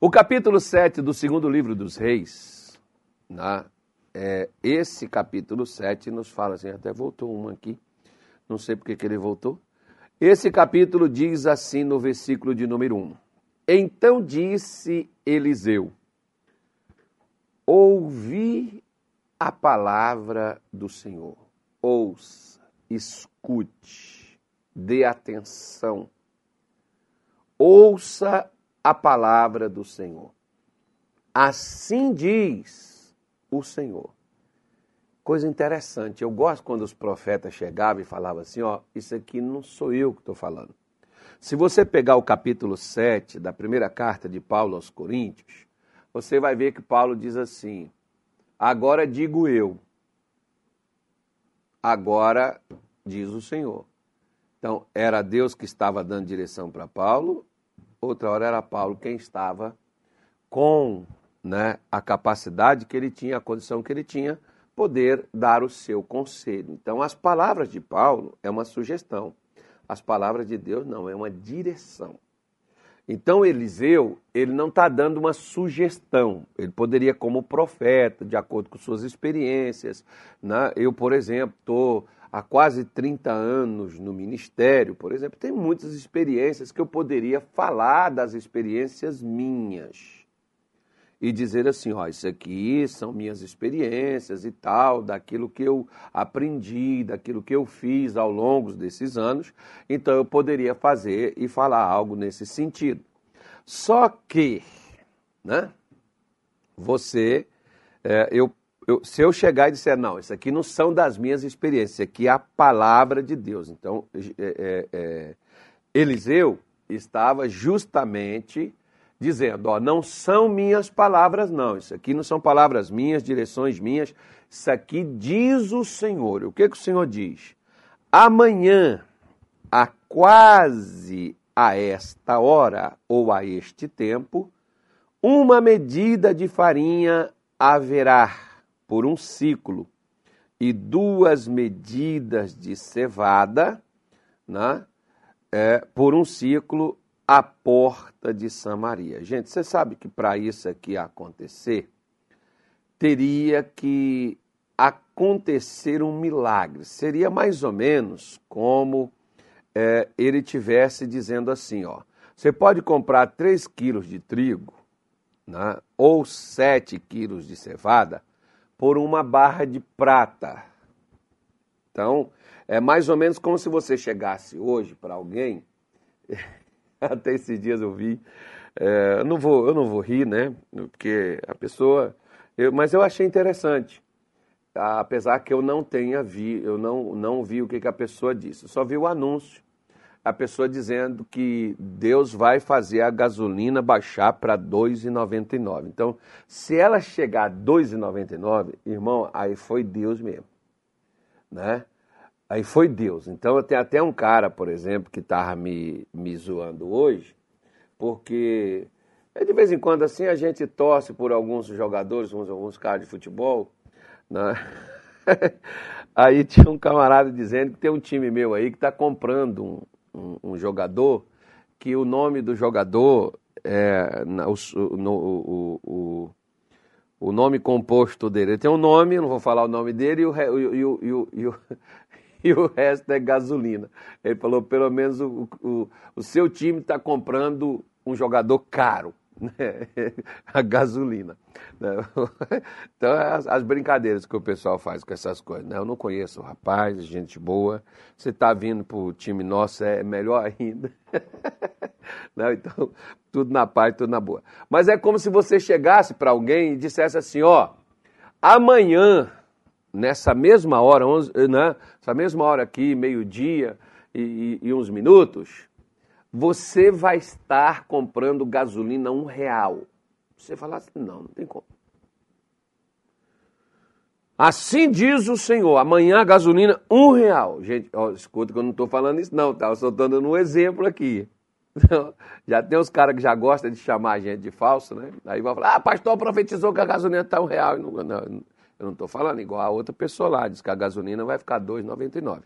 O capítulo 7 do segundo livro dos Reis, né, é, esse capítulo 7 nos fala assim, até voltou um aqui, não sei porque que ele voltou. Esse capítulo diz assim no versículo de número 1. Então disse Eliseu: Ouvi a palavra do Senhor. Ouça, escute, dê atenção. Ouça a palavra do Senhor. Assim diz o Senhor. Coisa interessante, eu gosto quando os profetas chegavam e falavam assim: ó, isso aqui não sou eu que estou falando. Se você pegar o capítulo 7 da primeira carta de Paulo aos Coríntios, você vai ver que Paulo diz assim: Agora digo eu, agora diz o Senhor. Então, era Deus que estava dando direção para Paulo, outra hora era Paulo quem estava com né, a capacidade que ele tinha, a condição que ele tinha, poder dar o seu conselho. Então, as palavras de Paulo é uma sugestão, as palavras de Deus não, é uma direção. Então Eliseu, ele não está dando uma sugestão. Ele poderia, como profeta, de acordo com suas experiências. Né? Eu, por exemplo, estou há quase 30 anos no ministério, por exemplo, tenho muitas experiências que eu poderia falar das experiências minhas e dizer assim, ó, isso aqui são minhas experiências e tal, daquilo que eu aprendi, daquilo que eu fiz ao longo desses anos, então eu poderia fazer e falar algo nesse sentido. Só que, né, você, é, eu, eu, se eu chegar e disser, não, isso aqui não são das minhas experiências, isso aqui é a palavra de Deus. Então, é, é, é Eliseu estava justamente dizendo: ó, não são minhas palavras, não. Isso aqui não são palavras minhas, direções minhas. Isso aqui diz o Senhor. O que, que o Senhor diz? Amanhã, a quase a esta hora ou a este tempo, uma medida de farinha haverá por um ciclo e duas medidas de cevada né, é, por um ciclo a porta de Samaria. Gente, você sabe que para isso aqui acontecer, teria que acontecer um milagre. Seria mais ou menos como é, ele tivesse dizendo assim, ó, você pode comprar 3 quilos de trigo né, ou 7 quilos de cevada por uma barra de prata. Então, é mais ou menos como se você chegasse hoje para alguém Até esses dias eu vi. É, eu, não vou, eu não vou rir, né? Porque a pessoa. Eu, mas eu achei interessante. Apesar que eu não tenha vi, eu não, não vi o que, que a pessoa disse. Eu só vi o anúncio. A pessoa dizendo que Deus vai fazer a gasolina baixar para R$ 2,99. Então, se ela chegar a R$ 2,99, irmão, aí foi Deus mesmo. Né? Aí foi Deus. Então eu tenho até um cara, por exemplo, que estava me, me zoando hoje, porque de vez em quando assim a gente torce por alguns jogadores, alguns, alguns caras de futebol. Né? aí tinha um camarada dizendo que tem um time meu aí que está comprando um, um, um, jogador, que o nome do jogador é o, no, o, o, o nome composto dele. Ele tem um nome, não vou falar o nome dele, e o, e o, e o, e o, e o resto é gasolina. Ele falou, pelo menos o, o, o seu time está comprando um jogador caro. Né? a gasolina. Né? Então, é as, as, brincadeiras que o pessoal faz com essas coisas. Né? Eu não conheço o rapaz, gente boa. Você está vindo para o time nosso, é melhor ainda. Não, então, tudo na paz, tudo na boa. Mas é como se você chegasse para alguém e dissesse assim: ó, amanhã nessa mesma hora, né, essa mesma hora aqui, meio-dia e, e, e, uns minutos, você vai estar comprando gasolina um real. Você fala assim, não, não tem como. Assim diz o Senhor, amanhã a gasolina um real. Gente, ó, escuta que eu não estou falando isso não, tá? Eu só estou dando um exemplo aqui. já tem os caras que já gostam de chamar a gente de falso, né? Aí vão falar, ah, pastor profetizou que a gasolina está um real. Não, não, eu não estou falando igual a outra pessoa lá, diz que a gasolina vai ficar R$ 2,99.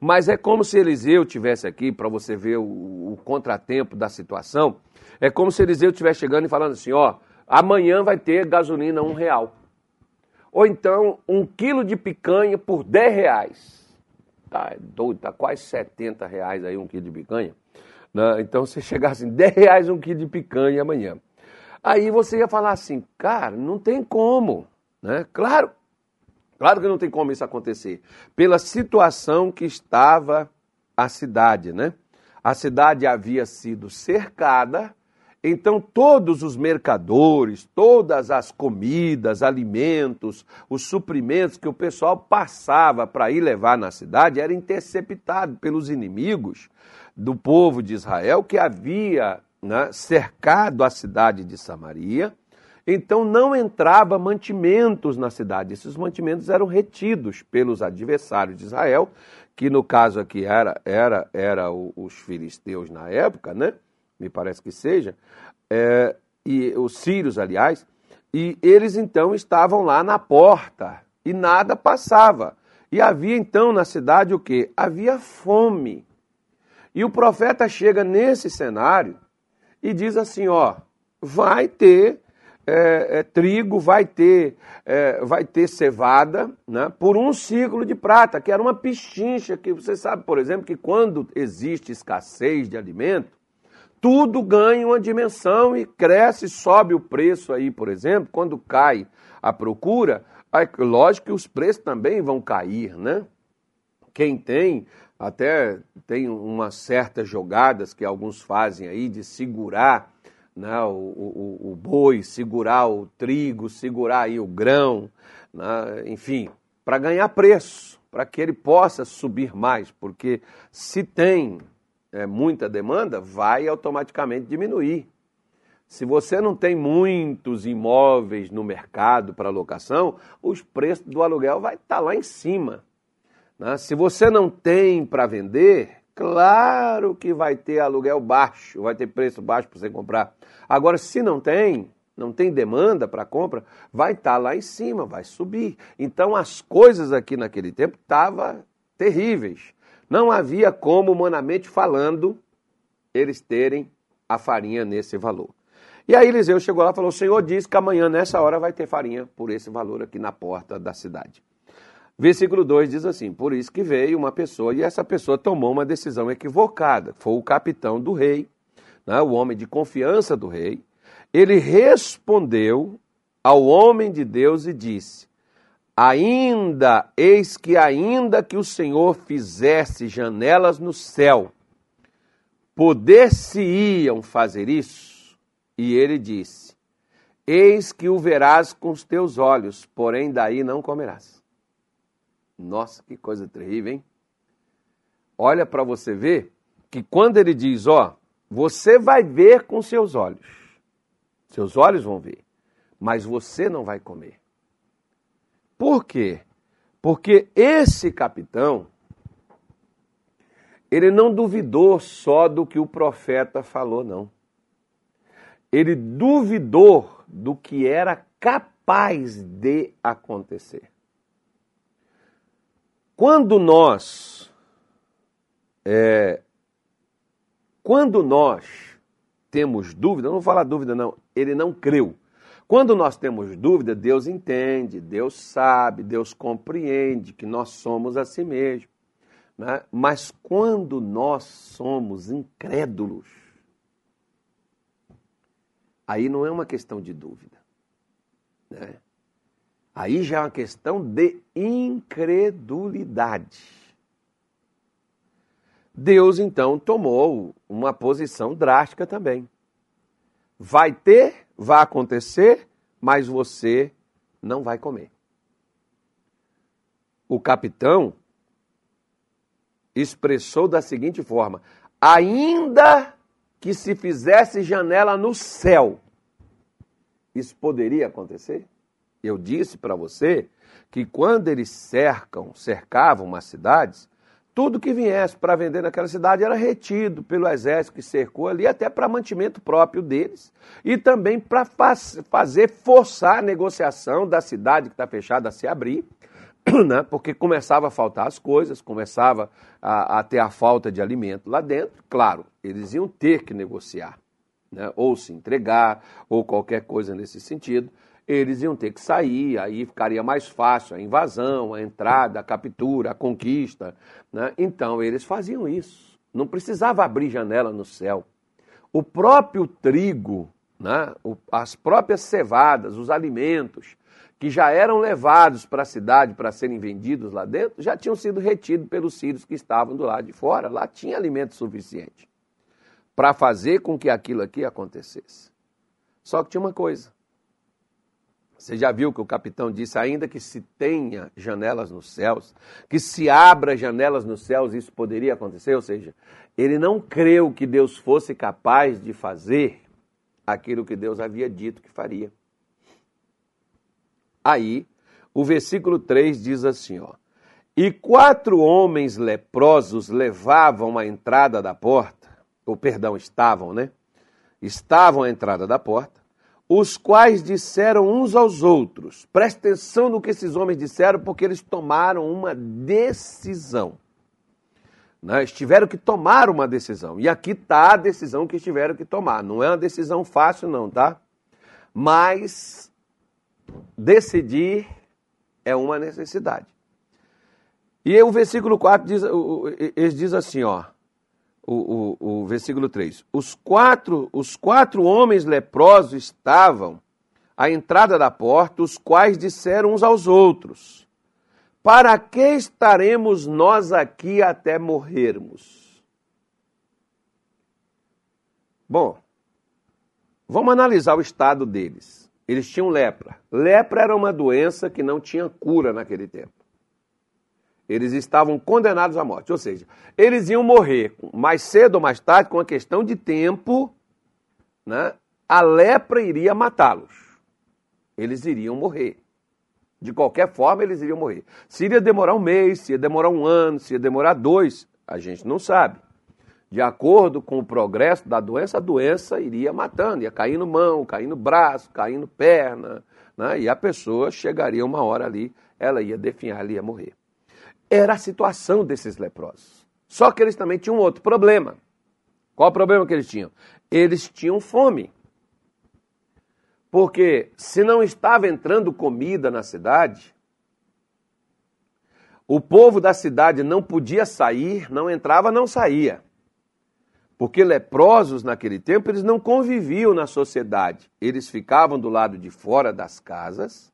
Mas é como se Eliseu tivesse aqui, para você ver o, o, contratempo da situação, é como se Eliseu estivesse chegando e falando assim, ó, amanhã vai ter gasolina um real. Ou então, um quilo de picanha por 10 reais. Tá é doido, tá quase 70 reais aí um quilo de picanha. Né? Então, se chegasse em 10 reais um quilo de picanha amanhã. Aí você ia falar assim, cara, não tem como. Né? Claro, Claro que não tem como isso acontecer. Pela situação que estava a cidade, né? A cidade havia sido cercada, então todos os mercadores, todas as comidas, alimentos, os suprimentos que o pessoal passava para ir levar na cidade era interceptado pelos inimigos do povo de Israel que havia né, cercado a cidade de Samaria então não entrava mantimentos na cidade. Esses mantimentos eram retidos pelos adversários de Israel, que no caso aqui era, era, era os filisteus na época, né? Me parece que seja, é, e os sírios, aliás, e eles então estavam lá na porta e nada passava. E havia então na cidade o que? Havia fome. E o profeta chega nesse cenário e diz assim: ó, vai ter é, é, trigo, vai ter, é, vai ter cevada, né, por um ciclo de prata, que era uma pichincha, que você sabe, por exemplo, que quando existe escassez de alimento, tudo ganha uma dimensão e cresce, sobe o preço aí, por exemplo, quando cai a procura, aí, lógico que os preços também vão cair, né? Quem tem, até tem umas certas jogadas que alguns fazem aí de segurar né, o, o, o, boi, segurar o trigo, segurar aí o grão, né, enfim, para ganhar preço, para que ele possa subir mais, porque se tem é, muita demanda, vai automaticamente diminuir. Se você não tem muitos imóveis no mercado para locação, os preços do aluguel vai estar tá lá em cima. Né? Se você não tem para vender, Claro que vai ter aluguel baixo, vai ter preço baixo para você comprar. Agora, se não tem, não tem demanda para compra, vai estar tá lá em cima, vai subir. Então, as coisas aqui naquele tempo estavam terríveis. Não havia como, humanamente falando, eles terem a farinha nesse valor. E aí Eliseu chegou lá e falou: O Senhor disse que amanhã, nessa hora, vai ter farinha por esse valor aqui na porta da cidade. Versículo 2 diz assim: Por isso que veio uma pessoa, e essa pessoa tomou uma decisão equivocada. Foi o capitão do rei, né, o homem de confiança do rei. Ele respondeu ao homem de Deus e disse: Ainda, eis que ainda que o Senhor fizesse janelas no céu, poder-se-iam fazer isso? E ele disse: Eis que o verás com os teus olhos, porém daí não comerás. Nossa, que coisa terrível, hein? Olha para você ver que quando ele diz, ó, você vai ver com seus olhos. Seus olhos vão ver, mas você não vai comer. Por quê? Porque esse capitão, ele não duvidou só do que o profeta falou, não. Ele duvidou do que era capaz de acontecer. Quando nós é, quando nós temos dúvida, não vou falar dúvida não, ele não creu. Quando nós temos dúvida, Deus entende, Deus sabe, Deus compreende que nós somos a si mesmo. Né? Mas quando nós somos incrédulos, aí não é uma questão de dúvida. Né? Aí já é uma questão de incredulidade. Deus então tomou uma posição drástica também. Vai ter, vai acontecer, mas você não vai comer. O capitão expressou da seguinte forma: ainda que se fizesse janela no céu, isso poderia acontecer? Eu disse para você que quando eles cercam, cercavam umas cidades, tudo que viesse para vender naquela cidade era retido pelo exército que cercou ali, até para mantimento próprio deles, e também para fazer forçar a negociação da cidade que está fechada a se abrir, né? porque começava a faltar as coisas, começava a, a, ter a falta de alimento lá dentro. Claro, eles iam ter que negociar, né? ou se entregar, ou qualquer coisa nesse sentido. Eles iam ter que sair, aí ficaria mais fácil a invasão, a entrada, a captura, a conquista. Né? Então eles faziam isso. Não precisava abrir janela no céu. O próprio trigo, né? as próprias cevadas, os alimentos, que já eram levados para a cidade para serem vendidos lá dentro, já tinham sido retidos pelos sírios que estavam do lado de fora. Lá tinha alimento suficiente para fazer com que aquilo aqui acontecesse. Só que tinha uma coisa. Você já viu que o capitão disse, ainda que se tenha janelas nos céus, que se abra janelas nos céus, isso poderia acontecer? Ou seja, ele não creu que Deus fosse capaz de fazer aquilo que Deus havia dito que faria. Aí, o versículo 3 diz assim, ó: E quatro homens leprosos levavam a entrada da porta, ou perdão, estavam, né? Estavam à entrada da porta, os quais disseram uns aos outros. Preste atenção no que esses homens disseram, porque eles tomaram uma decisão. Né? Estiveram que tomar uma decisão. E aqui está a decisão que estiveram que tomar. Não é uma decisão fácil, não, tá? Mas decidir é uma necessidade. E o versículo 4 diz, eles diz assim, ó, o, o, o versículo 3. Os quatro, os quatro homens leprosos estavam à entrada da porta, os quais disseram uns aos outros: Para que estaremos nós aqui até morrermos? Bom, vamos analisar o estado deles. Eles tinham lepra. Lepra era uma doença que não tinha cura naquele tempo. Eles estavam condenados à morte. Ou seja, eles iam morrer mais cedo ou mais tarde, com uma questão de tempo, né? a lepra iria matá-los. Eles iriam morrer. De qualquer forma, eles iriam morrer. Se iria demorar um mês, se ia demorar um ano, se ia demorar dois, a gente não sabe de acordo com o progresso da doença, a doença iria matando, ia caindo mão, caindo braço, caindo perna, né? e a pessoa chegaria uma hora ali, ela ia definhar, ela ia morrer. Era a situação desses leprosos. Só que eles também tinham outro problema. Qual o problema que eles tinham? Eles tinham fome. Porque se não estava entrando comida na cidade, o povo da cidade não podia sair, não entrava, não saía. Porque leprosos naquele tempo, eles não conviviam na sociedade. Eles ficavam do lado de fora das casas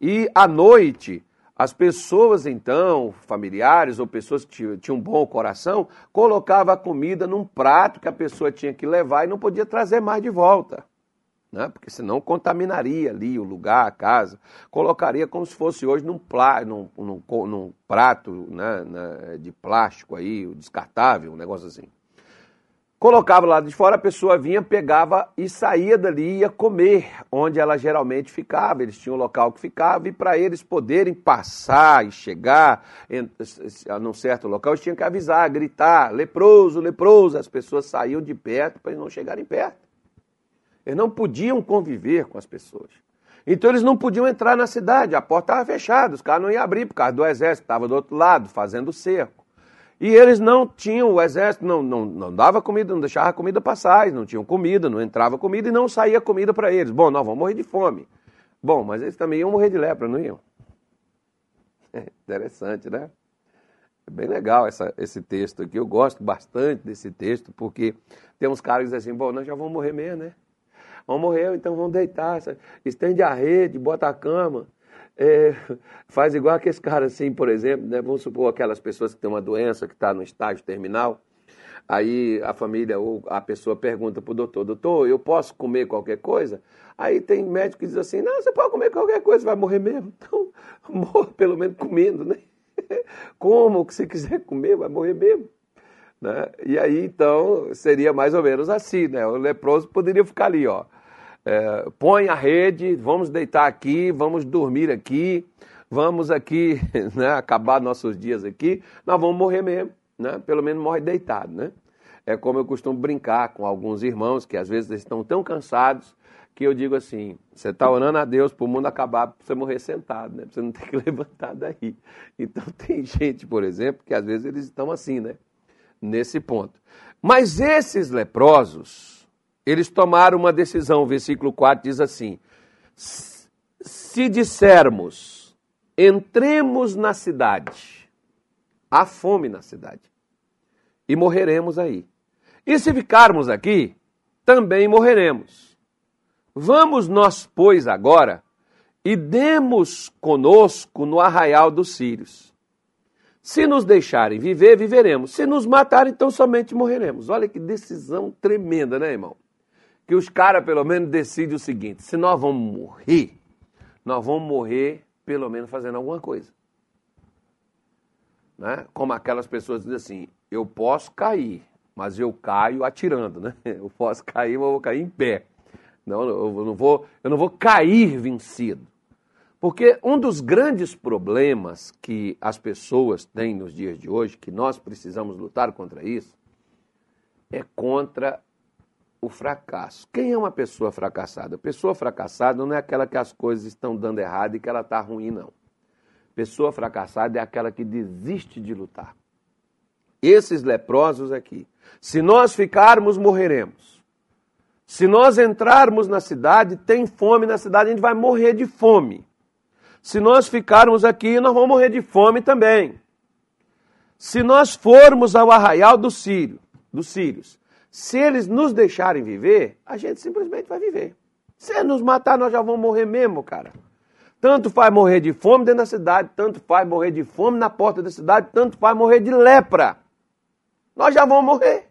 e à noite as pessoas então, familiares ou pessoas que tinham um bom coração, colocavam a comida num prato que a pessoa tinha que levar e não podia trazer mais de volta. Né? Porque senão contaminaria ali o lugar, a casa. Colocaria como se fosse hoje num, plá, num, num, num prato né, né, de plástico aí, descartável, um negócio assim colocava lá de fora, a pessoa vinha, pegava e saía dali, ia comer onde ela geralmente ficava. Eles tinham um local que ficava, e para eles poderem passar e chegar a um certo local, eles tinham que avisar, gritar: leproso, leproso. As pessoas saíam de perto para eles não chegarem perto. Eles não podiam conviver com as pessoas. Então eles não podiam entrar na cidade, a porta estava fechada, os caras não iam abrir por causa do exército, estava do outro lado, fazendo cerco. E eles não tinham, o exército não, não, não dava comida, não deixava comida passar, não tinham comida, não entrava comida e não saía comida para eles. Bom, nós vamos morrer de fome. Bom, mas eles também iam morrer de lepra, não iam? É interessante, né? É bem legal essa, esse texto aqui. Eu gosto bastante desse texto, porque tem uns caras que dizem assim, bom, nós já vamos morrer mesmo, né? Vamos morrer, então vamos deitar, estende a rede, bota a cama, é, faz igual aqueles caras assim, por exemplo, né? vamos supor aquelas pessoas que têm uma doença que está no estágio terminal, aí a família ou a pessoa pergunta para o doutor, doutor, eu posso comer qualquer coisa? Aí tem médico que diz assim, não, você pode comer qualquer coisa, vai morrer mesmo. Então, morra pelo menos comendo, né? Como o que você quiser comer, vai morrer mesmo. Né? E aí, então, seria mais ou menos assim, né? O leproso poderia ficar ali, ó é, põe a rede, vamos deitar aqui, vamos dormir aqui, vamos aqui né, acabar nossos dias aqui, nós vamos morrer mesmo, né? pelo menos morre deitado. Né? É como eu costumo brincar com alguns irmãos que às vezes estão tão cansados que eu digo assim: você está orando a Deus para o mundo acabar, para você morrer sentado, né? Para você não ter que levantar daí. Então tem gente, por exemplo, que às vezes eles estão assim, né? Nesse ponto. Mas esses leprosos, eles tomaram uma decisão. O versículo 4 diz assim: Se dissermos, entremos na cidade, há fome na cidade, e morreremos aí. E se ficarmos aqui, também morreremos. Vamos nós, pois, agora e demos conosco no arraial dos sírios. Se nos deixarem viver, viveremos. Se nos matarem, então somente morreremos. Olha que decisão tremenda, né, irmão? Que os caras, pelo menos, decidem o seguinte: se nós vamos morrer, nós vamos morrer, pelo menos, fazendo alguma coisa. Né? Como aquelas pessoas dizem assim: eu posso cair, mas eu caio atirando, né? Eu posso cair, mas eu vou cair em pé. Não, eu não vou, eu não vou cair vencido. Porque um dos grandes problemas que as pessoas têm nos dias de hoje, que nós precisamos lutar contra isso, é contra o fracasso. Quem é uma pessoa fracassada? Pessoa fracassada não é aquela que as coisas estão dando errado e que ela está ruim, não. Pessoa fracassada é aquela que desiste de lutar. Esses leprosos aqui, se nós ficarmos, morreremos. Se nós entrarmos na cidade, tem fome na cidade, a gente vai morrer de fome. Se nós ficarmos aqui, nós vamos morrer de fome também. Se nós formos ao arraial do Sírio, dos Sírios, se eles nos deixarem viver, a gente simplesmente vai viver. Se nos matar, nós já vamos morrer mesmo, cara. Tanto faz morrer de fome dentro da cidade, tanto faz morrer de fome na porta da cidade, tanto faz morrer de lepra. Nós já vamos morrer.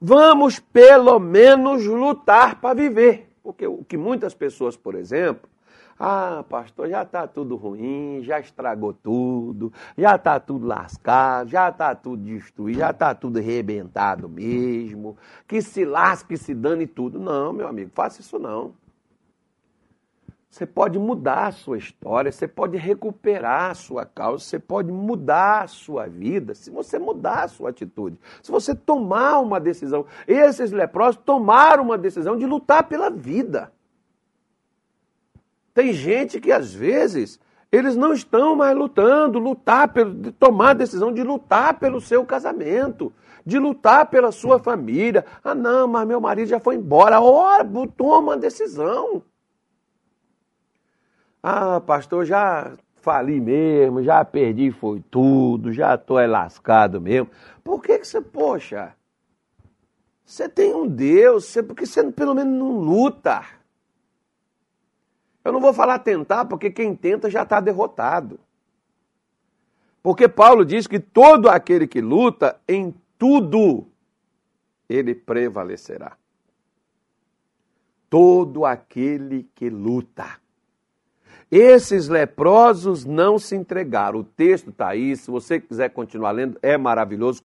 Vamos pelo menos lutar para viver. Porque o que muitas pessoas, por exemplo, ah, pastor, já está tudo ruim, já estragou tudo, já está tudo lascado, já está tudo destruído, já está tudo arrebentado mesmo. Que se lasque, se dane tudo. Não, meu amigo, faça isso não. Você pode mudar a sua história, você pode recuperar a sua causa, você pode mudar a sua vida se você mudar a sua atitude, se você tomar uma decisão. Esses leprosos tomaram uma decisão de lutar pela vida. Tem gente que às vezes eles não estão mais lutando, lutar pelo, tomar a decisão de lutar pelo seu casamento, de lutar pela sua família. Ah, não, mas meu marido já foi embora. Ora, toma uma decisão. Ah, pastor, já fali mesmo, já perdi foi tudo, já estou lascado mesmo. Por que, que você, poxa, você tem um Deus, você, porque você pelo menos não luta. Eu não vou falar tentar, porque quem tenta já está derrotado. Porque Paulo diz que todo aquele que luta, em tudo, ele prevalecerá. Todo aquele que luta. Esses leprosos não se entregaram. O texto está aí, se você quiser continuar lendo, é maravilhoso.